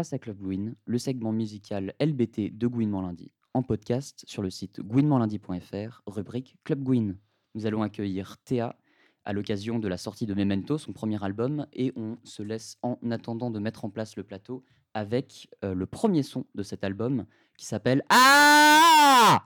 À Club Gwyn, le segment musical LBT de Gouinement Lundi, en podcast sur le site gouinementlundi.fr, rubrique Club Gwyn. Nous allons accueillir Théa à l'occasion de la sortie de Memento, son premier album, et on se laisse en attendant de mettre en place le plateau avec euh, le premier son de cet album qui s'appelle Ah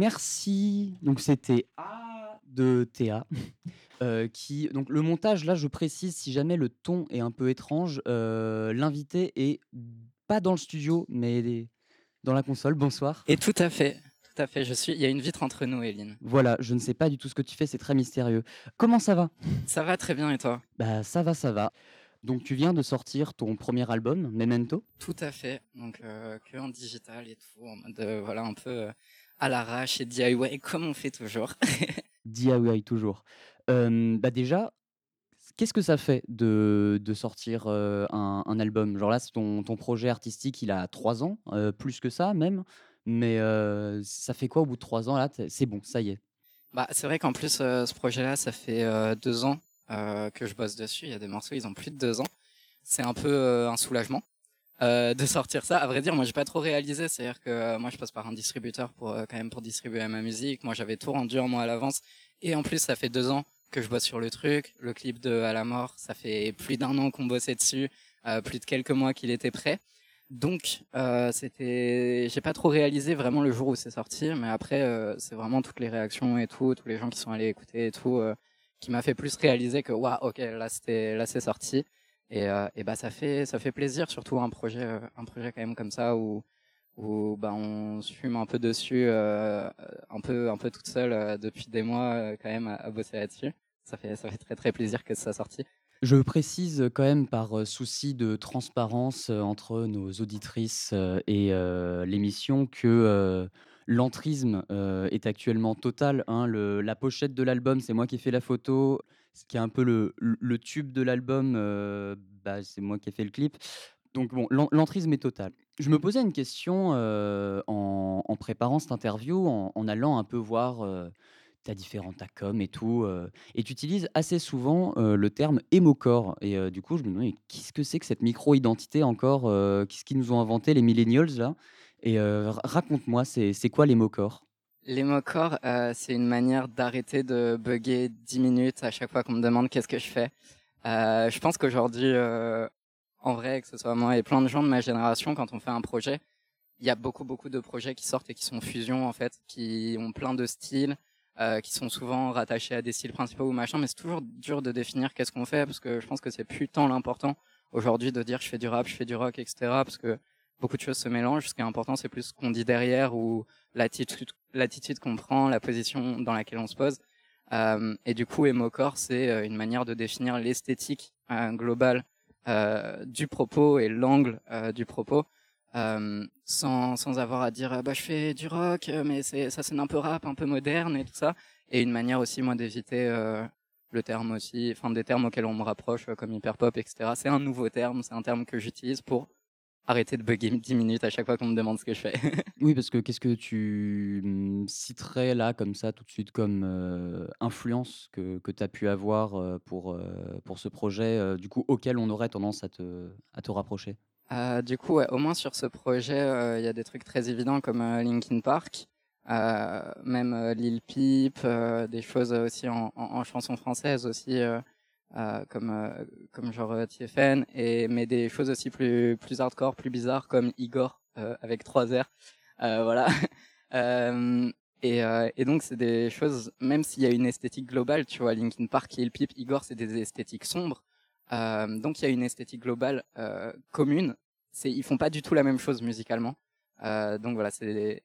Merci. Donc c'était A de Théa. euh, qui donc le montage là, je précise si jamais le ton est un peu étrange, euh, l'invité est pas dans le studio mais dans la console. Bonsoir. Et tout à fait, tout à fait. Je suis. Il y a une vitre entre nous, Eline. Voilà, je ne sais pas du tout ce que tu fais, c'est très mystérieux. Comment ça va? Ça va très bien et toi? Bah ça va, ça va. Donc tu viens de sortir ton premier album, Memento? Tout à fait. Donc euh, que en digital et tout, en mode voilà un peu à l'arrache et DIY comme on fait toujours. DIY toujours. Euh, bah déjà, qu'est-ce que ça fait de, de sortir euh, un, un album? Genre là, c'est ton, ton projet artistique, il a trois ans, euh, plus que ça même. Mais ça fait quoi au bout de trois ans là? C'est bon, ça y est. bah c'est vrai qu'en plus ce projet-là, ça fait deux ans que je bosse dessus. Il y a des morceaux, ils ont plus de deux ans. C'est un peu un soulagement. Euh, de sortir ça. À vrai dire, moi, j'ai pas trop réalisé. C'est-à-dire que euh, moi, je passe par un distributeur pour euh, quand même pour distribuer ma musique. Moi, j'avais tout rendu un mois à l'avance. Et en plus, ça fait deux ans que je bosse sur le truc. Le clip de À la mort, ça fait plus d'un an qu'on bossait dessus, euh, plus de quelques mois qu'il était prêt. Donc, euh, c'était, j'ai pas trop réalisé vraiment le jour où c'est sorti, mais après, euh, c'est vraiment toutes les réactions et tout, tous les gens qui sont allés écouter et tout, qui m'a fait plus réaliser que waouh, ok, là c'était, là c'est sorti. Et, euh, et bah ça fait, ça fait plaisir, surtout un projet, euh, un projet quand même comme ça où, où bah on se fume un peu dessus, euh, un peu, un peu toute seule depuis des mois quand même à, bosser là-dessus. Ça fait, ça fait très très plaisir que ça soit sorti. Je précise quand même par souci de transparence entre nos auditrices et l'émission que l'entrisme euh, est actuellement total. hein. La pochette de l'album, c'est moi qui ai fait la photo. Ce qui est un peu le, tube de l'album, euh, bah, c'est moi qui ai fait le clip. Donc bon, l'en- l'entrisme est total. Je me posais une question euh, en, préparant cette interview, en, allant un peu voir ta différente com et tout. et tu utilises assez souvent le terme émocore. Et du coup, je me mais qu'est-ce que c'est que cette micro-identité encore Qu'est-ce qu'ils nous ont inventé, les millennials, là? Et ra- raconte-moi, c'est quoi l'émocore L'émocore, euh, c'est une manière d'arrêter de bugger 10 minutes à chaque fois qu'on me demande qu'est-ce que je fais. Je pense qu'aujourd'hui, en vrai, que ce soit moi et plein de gens de ma génération, quand on fait un projet, il y a beaucoup, beaucoup de projets qui sortent et qui sont fusions, en fait, qui ont plein de styles, qui sont souvent rattachés à des styles principaux ou machin, mais c'est toujours dur de définir qu'est-ce qu'on fait, parce que je pense que c'est plus tant l'important aujourd'hui de dire je fais du rap, je fais du rock, etc., parce que beaucoup de choses se mélangent. Ce qui est important, c'est plus ce qu'on dit derrière ou l'attitude, l'attitude qu'on prend, la position dans laquelle on se pose. Euh, et du coup, émocore, c'est euh, une manière de définir l'esthétique euh, globale du propos et l'angle du propos. sans, sans avoir à dire bah je fais du rock mais c'est ça sonne un peu rap un peu moderne et tout ça et une manière aussi moi d'éviter le terme aussi enfin des termes auxquels on me rapproche comme hyper pop etc c'est un nouveau terme c'est un terme que j'utilise pour arrêter de bugger 10 minutes à chaque fois qu'on me demande ce que je fais. Oui, parce que qu'est-ce que tu, mmh, citerais là, comme ça, tout de suite, comme, heu, influence que que tu as pu avoir, heu, pour, heu, pour ce projet, du coup, auquel on aurait tendance à te à te rapprocher? Du coup, ouais, au moins sur ce projet, il y a des trucs très évidents comme, Linkin Park, même, Lil Peep, des choses, aussi en en en chanson française aussi, euh, comme euh, comme genre euh, TFN et mais des choses aussi plus plus hardcore, plus bizarres comme Igor avec trois R. voilà. et, et donc c'est des choses même s'il y a une esthétique globale, tu vois, Linkin Park, Lil Peep, Igor, c'est des esthétiques sombres. donc il y a une esthétique globale commune. C'est ils font pas du tout la même chose musicalement. donc voilà, c'est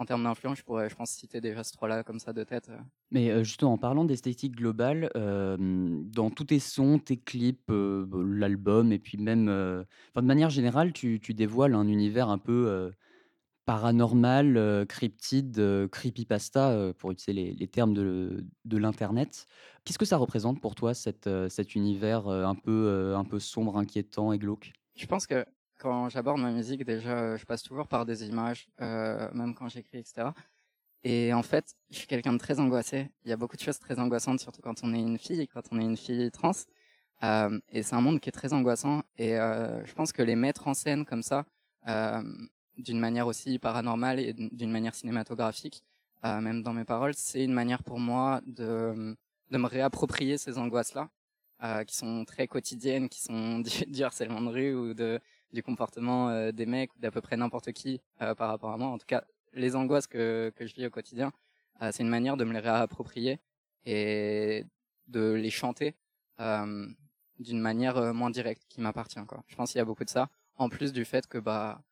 en termes d'influence, je pourrais, je pense, citer déjà ce trois-là comme ça de tête. Euh. Mais justement, en parlant d'esthétique globale, dans tous tes sons, tes clips, l'album et puis même, de manière générale, tu tu dévoiles un univers un peu, paranormal, cryptide, creepypasta, pour utiliser les termes de de l'internet. Qu'est-ce que ça représente pour toi cet, cet univers, un peu, un peu sombre, inquiétant et glauque? Je pense que quand j'aborde ma musique, déjà, je passe toujours par des images, euh, même quand j'écris, etc. Et en fait, je suis quelqu'un de très angoissé. Il y a beaucoup de choses très angoissantes, surtout quand on est une fille, quand on est une fille trans. Euh, et c'est un monde qui est très angoissant. Et euh, je pense que les mettre en scène comme ça, euh, d'une manière aussi paranormale et d'une manière cinématographique, euh, même dans mes paroles, c'est une manière pour moi de, me réapproprier ces angoisses-là, euh, qui sont très quotidiennes, qui sont du harcèlement de rue ou de du comportement euh, des mecs ou d'à peu près n'importe qui euh, par rapport à moi. En tout cas, les angoisses que, que je vis au quotidien, euh, c'est une manière de me les réapproprier et de les chanter d'une manière moins directe qui m'appartient. Quoi. Je pense qu'il y a beaucoup de ça. En plus du fait que bah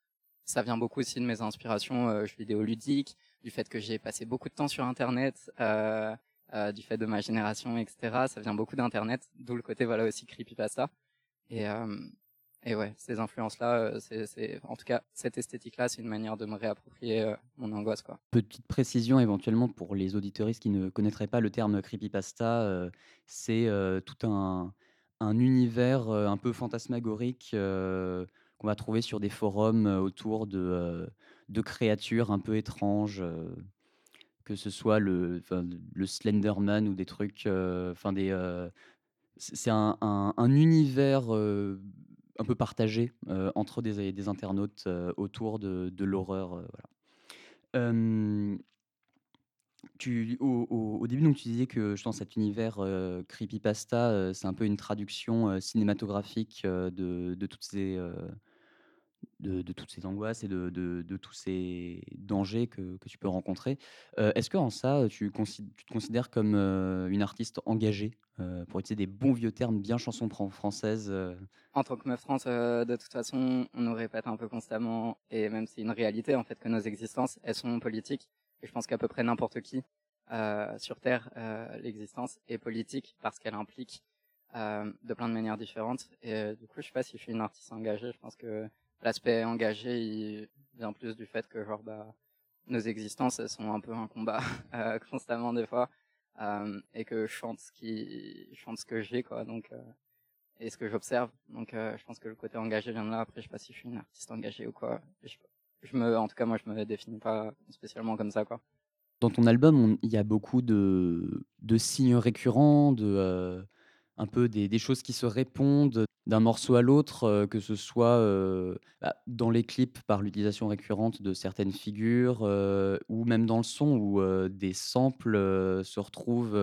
ça vient beaucoup aussi de mes inspirations euh, vidéoludiques, du fait que j'ai passé beaucoup de temps sur Internet, euh, euh, du fait de ma génération, etc. Ça vient beaucoup d'Internet, d'où le côté voilà aussi creepypasta. Et, et ouais, ces influences-là, euh, c'est, en tout cas, cette esthétique-là, c'est une manière de me réapproprier euh, mon angoisse, quoi. Petite précision éventuellement pour les auditeuristes qui ne connaîtraient pas le terme creepypasta, euh, c'est tout un, un univers un peu fantasmagorique qu'on va trouver sur des forums autour de, de créatures un peu étranges, que ce soit le, le Slenderman ou des trucs, enfin des, c'est un univers un peu partagé euh, entre des, internautes euh, autour de, l'horreur. Euh, au, début, donc, tu disais que je pense cet univers creepypasta, c'est un peu une traduction cinématographique de, toutes ces, de, toutes ces angoisses et de, tous ces dangers que, que tu peux rencontrer. Est-ce qu'en ça, tu, te considères comme une artiste engagée, pour utiliser des bons vieux termes bien chansons françaises En tant que meuf trans, de toute façon, on nous répète un peu constamment, et même c'est une réalité en fait que nos existences, elles sont politiques. Et je pense qu'à peu près n'importe qui sur Terre, l'existence est politique parce qu'elle implique de plein de manières différentes. Et du coup, je sais pas si je suis une artiste engagée. Je pense que l'aspect engagé il vient plus du fait que genre bah nos existences elles sont un peu un combat euh, constamment des fois euh, et que je chante ce qui je chante ce que j'ai quoi donc euh, et ce que j'observe. Donc euh, je pense que le côté engagé vient de là. Après je sais pas si je suis une artiste engagée ou quoi. Je, je me en tout cas moi je me définis pas spécialement comme ça quoi. Dans ton album il y a beaucoup de de signes récurrents de euh, un peu des, choses qui se répondent d'un morceau à l'autre, euh, que ce soit euh, bah, dans les clips par l'utilisation récurrente de certaines figures, euh, ou même dans le son où des samples se retrouvent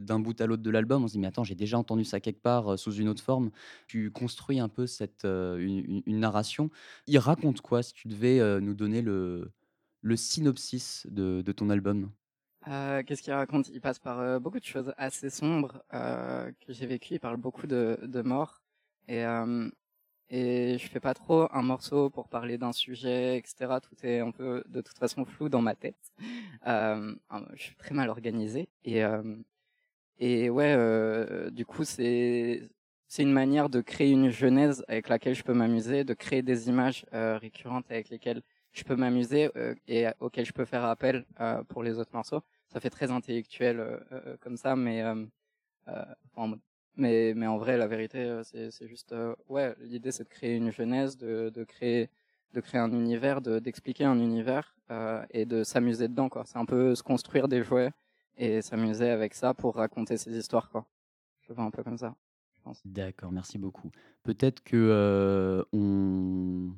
d'un bout à l'autre de l'album. On se dit, mais attends, j'ai déjà entendu ça quelque part sous une autre forme. Tu construis un peu cette, une, narration. Il raconte quoi si tu devais nous donner le, synopsis de ton album? Euh, qu'est-ce qu'il raconte? Il passe par euh, beaucoup de choses assez sombres euh, que j'ai vécues. Il parle beaucoup de, de morts. Et, et je fais pas trop un morceau pour parler d'un sujet, etc. Tout est un peu de toute façon flou dans ma tête. je suis très mal organisé. Et, ouais, du coup, c'est une manière de créer une genèse avec laquelle je peux m'amuser, de créer des images récurrentes avec lesquelles je peux m'amuser et auxquelles je peux faire appel pour les autres morceaux. Ça fait très intellectuel comme ça, mais mais mais en vrai, la vérité, c'est juste ouais, l'idée c'est de créer une genèse, de créer de créer un univers, de d'expliquer un univers euh, et de s'amuser dedans. C'est un peu se construire des jouets et s'amuser avec ça pour raconter ses histoires. Je vois un peu comme ça. D'accord, merci beaucoup. Peut-être que euh, on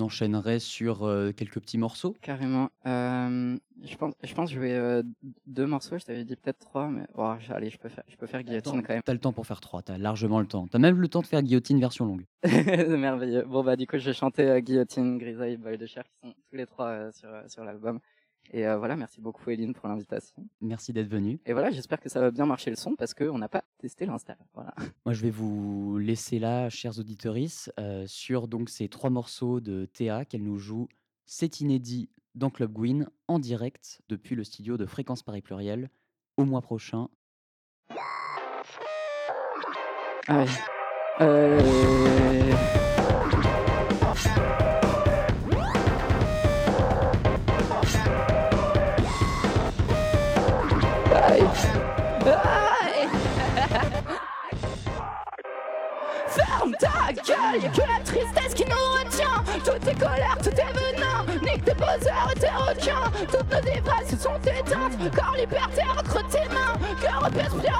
enchaînerait sur euh, quelques petits morceaux? Carrément. Euh, je pense, je pense, que je vais euh, deux morceaux. Je t'avais dit peut-être trois, mais oh, allez, je peux faire, je peux faire guillotine quand même. T'as le temps pour faire trois. T'as largement le temps. T'as même le temps de faire guillotine version longue. Merveilleux. Bon bah du coup, je vais chanter guillotine, grisaille, boy de chair, qui sont tous les trois sur sur l'album. Et euh, voilà, merci beaucoup Eline pour l'invitation. Merci d'être venue. Et voilà, j'espère que ça va bien marcher le son parce qu'on n'a pas testé l'Insta. Voilà. Moi, je vais vous laisser là, chers auditeurs, euh, sur donc ces trois morceaux de Théa qu'elle nous joue. C'est inédit dans Club Gwyn en direct depuis le studio de Fréquence Paris Pluriel au mois prochain. Ah euh... life. Gueule, y'a que la tristesse qui nous retient. Tout est colère, tout est venin. Nique tes poseurs et tes requins. Toutes nos dépresses sont éteintes. Corps liberté entre tes mains. Cœur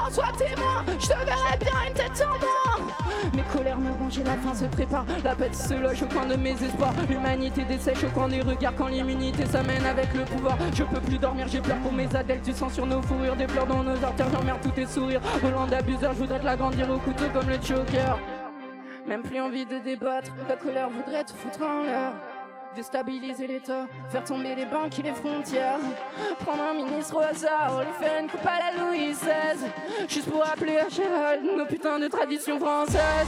en sois témoin. Je te verrai bien une tête en moins. Mes colères me rongent la fin se prépare. La pète se loge au coin de mes espoirs. L'humanité dessèche au coin des regards quand l'immunité s'amène avec le pouvoir. Je peux plus dormir, j'ai peur pour mes adèles. Du sang sur nos fourrures, des pleurs dans nos artères. J'emmerde tous tes sourires. Volant d'abuseur, je voudrais te l'agrandir au couteau comme le choker. Même plus envie de débattre, la colère voudrait te foutre en l'air. Déstabiliser l'état, faire tomber les banques et les frontières. Prendre un ministre au hasard, lui faire une coupe à la Louis XVI. Juste pour appeler à Gérald nos putains de traditions françaises.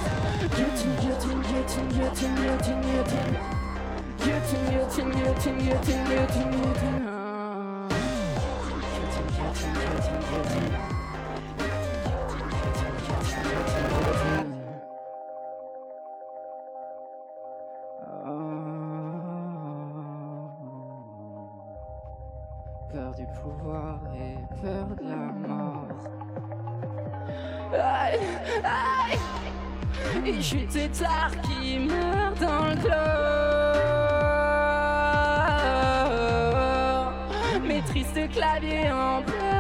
Pouvoir et peur de la mort. Aïe, aïe, et je suis tétard qui meurt dans le clos. Mes tristes claviers en pleurs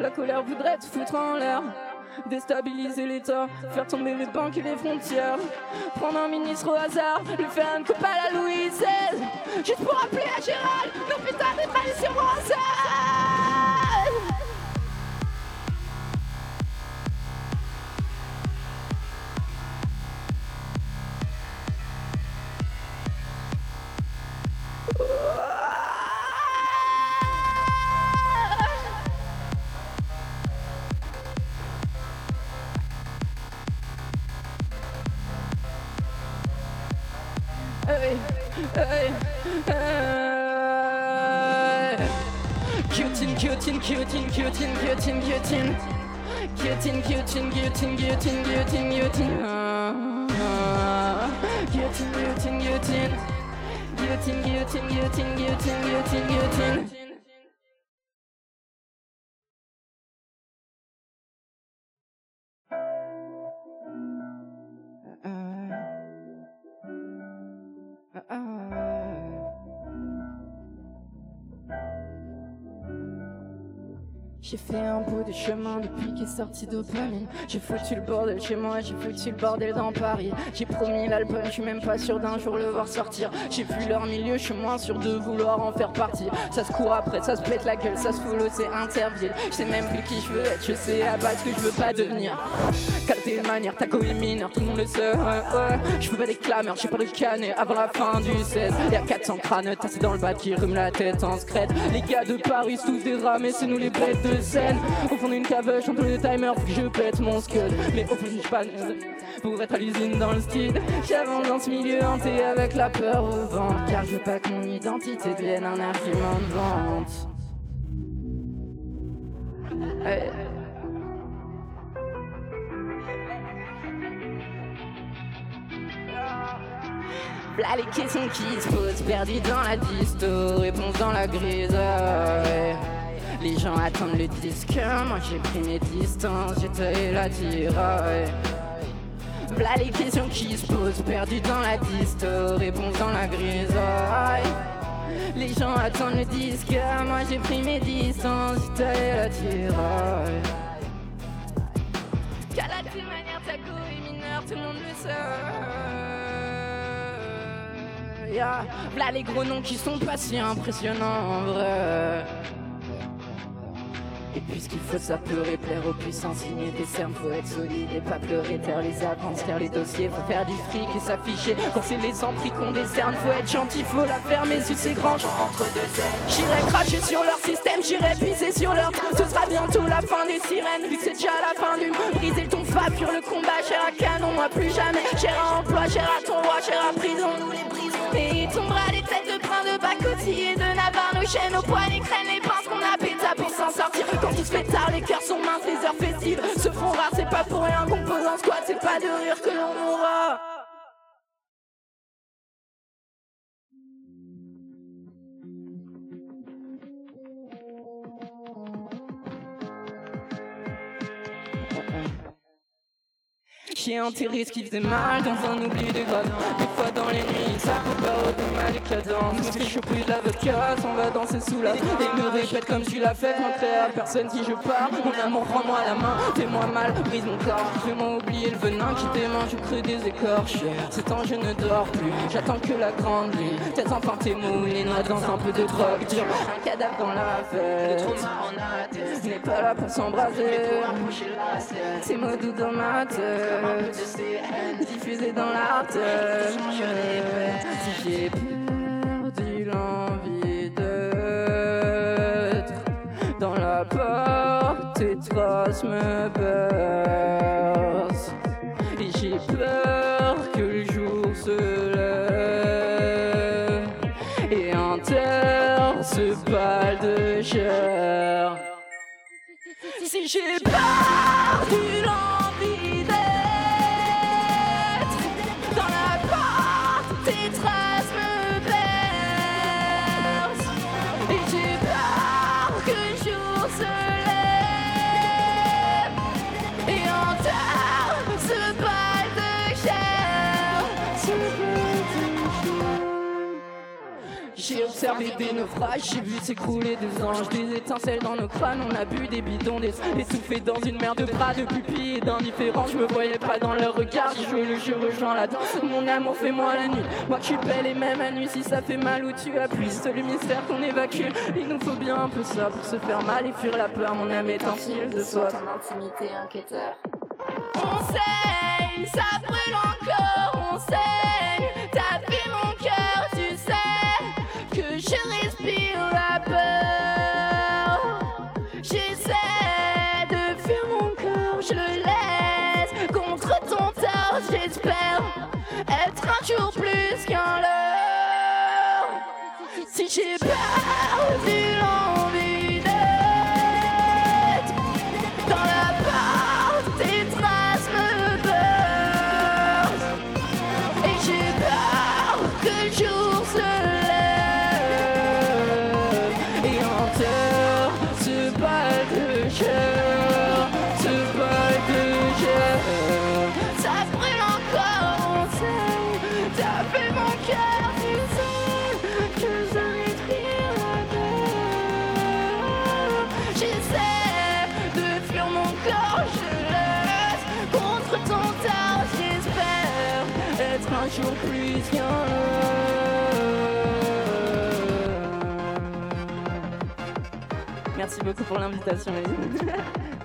La colère voudrait te foutre en l'air. Déstabiliser l'État, faire tomber les banques et les frontières. Prendre un ministre au hasard, lui faire une coupe à la Louise XVI. Juste pour appeler à Gérald nos putains de guillotine, guillotine, guillotine, guillotine. Guillotine, guillotine, guillotine, guillotine, guillotine, guillotine. Guillotine, guillotine, guillotine. Guillotine, guillotine, guillotine, guillotine, guillotine, guillotine. J'ai fait un bout de chemin depuis qu'est sorti dopamine. J'ai foutu le bordel chez moi, j'ai foutu le bordel dans Paris. J'ai promis l'album, je suis même pas sûr d'un jour le voir sortir. J'ai vu leur milieu, je suis moins sûr de vouloir en faire partie. Ça se court après, ça se pète la gueule, ça se fout c'est interville. Je sais même plus qui je veux être, je sais à base que je veux pas devenir. Qualité manière, ta est mineur, tout le monde le sait. Je veux pas des clameurs, j'ai pas de canet avant la fin du 16. Y'a 400 crânes tassés dans le bas qui rhument la tête en secrète. Les gars de Paris, tous des rats, mais c'est nous les bêtes de au fond d'une cave, j'entends le timer, faut que je pète mon scud. Mais au fond, je pas pour être à l'usine dans le style. J'avance dans ce milieu hanté avec la peur au ventre. Car je veux pas que mon identité devienne un argument de vente. Là les questions qui se posent, perdues dans la disto, réponse dans la grise. Les gens attendent le disque, moi j'ai pris mes distances, taillé la tiraille. V'là les questions qui se posent, perdues dans la diste, réponse dans la grisaille. Les gens attendent le disque, moi j'ai pris mes distances, taillé la tiraille. Qu'à la manière, ta est mineur, tout le monde le sait. Yeah. V'là les gros noms qui sont pas si impressionnants en vrai. Et puisqu'il faut ça peut plaire aux puissants, signer des cernes, faut être solide et pas pleurer, taire les avances, taire les dossiers, faut faire du fric et s'afficher. Quand c'est les entrées qu'on décerne, faut être gentil, faut la fermer sur ces grands entre deux J'irai cracher sur leur système, j'irai pisser sur leur Ce sera bientôt la fin des sirènes, vu que c'est déjà la fin du briser ton fa sur le combat, cher à canon, moi plus jamais. Cher à emploi, cher à ton roi, cher à prison, nous les brisons. Tombera têtes de de et de navarre, nos chaînes poignets craignent les pinces qu'on festives se font rares, c'est pas pour rien qu'on pose squat, c'est pas de rire que l'on mourra. Enterré ce qui faisait mal dans un oubli de grave Des fois dans les nuits, ça peut pas mal les cadences Me fais choper de l'avocat, on va danser sous la Et me répète comme tu l'as fait, montrer à personne si je pars Mon amour, rends-moi la main, fais-moi mal, brise mon corps. Fais-moi oublier le venin qui démange, je creux des écorches. C'est temps je ne dors plus, j'attends que la grande nuit Tête enfin tes les noix dans un peu de drogue. Dure Un cadavre dans la fête Je n'ai pas là pour s'embraser. C'est mots doux dans ma tête diffusé dans l'art. Si j'ai perdu l'envie d'être dans la porte, tes traces me bercent. Et j'ai peur que le jour se lève et enterre ce pâle de chair. Si j'ai perdu l'envie observé des naufrages, j'ai vu s'écrouler des anges, des étincelles dans nos crânes, on a bu des bidons, des étouffés dans une mer de bras, de pupilles et d'indifférents. Je me voyais pas dans leur regard, je joue le jeu, rejoins la danse. Mon amour, fais-moi la nuit. Moi, je suis belle et même à nuit, si ça fait mal ou tu appuies, c'est le mystère qu'on évacue. Il nous faut bien un peu ça pour se faire mal et fuir la peur. Mon âme est un fil de soi. Ton intimité inquiéteur. On saigne, ça brûle encore, on saigne. Jour plus qu'un leurre. Si j'ai perdu Merci beaucoup pour l'invitation,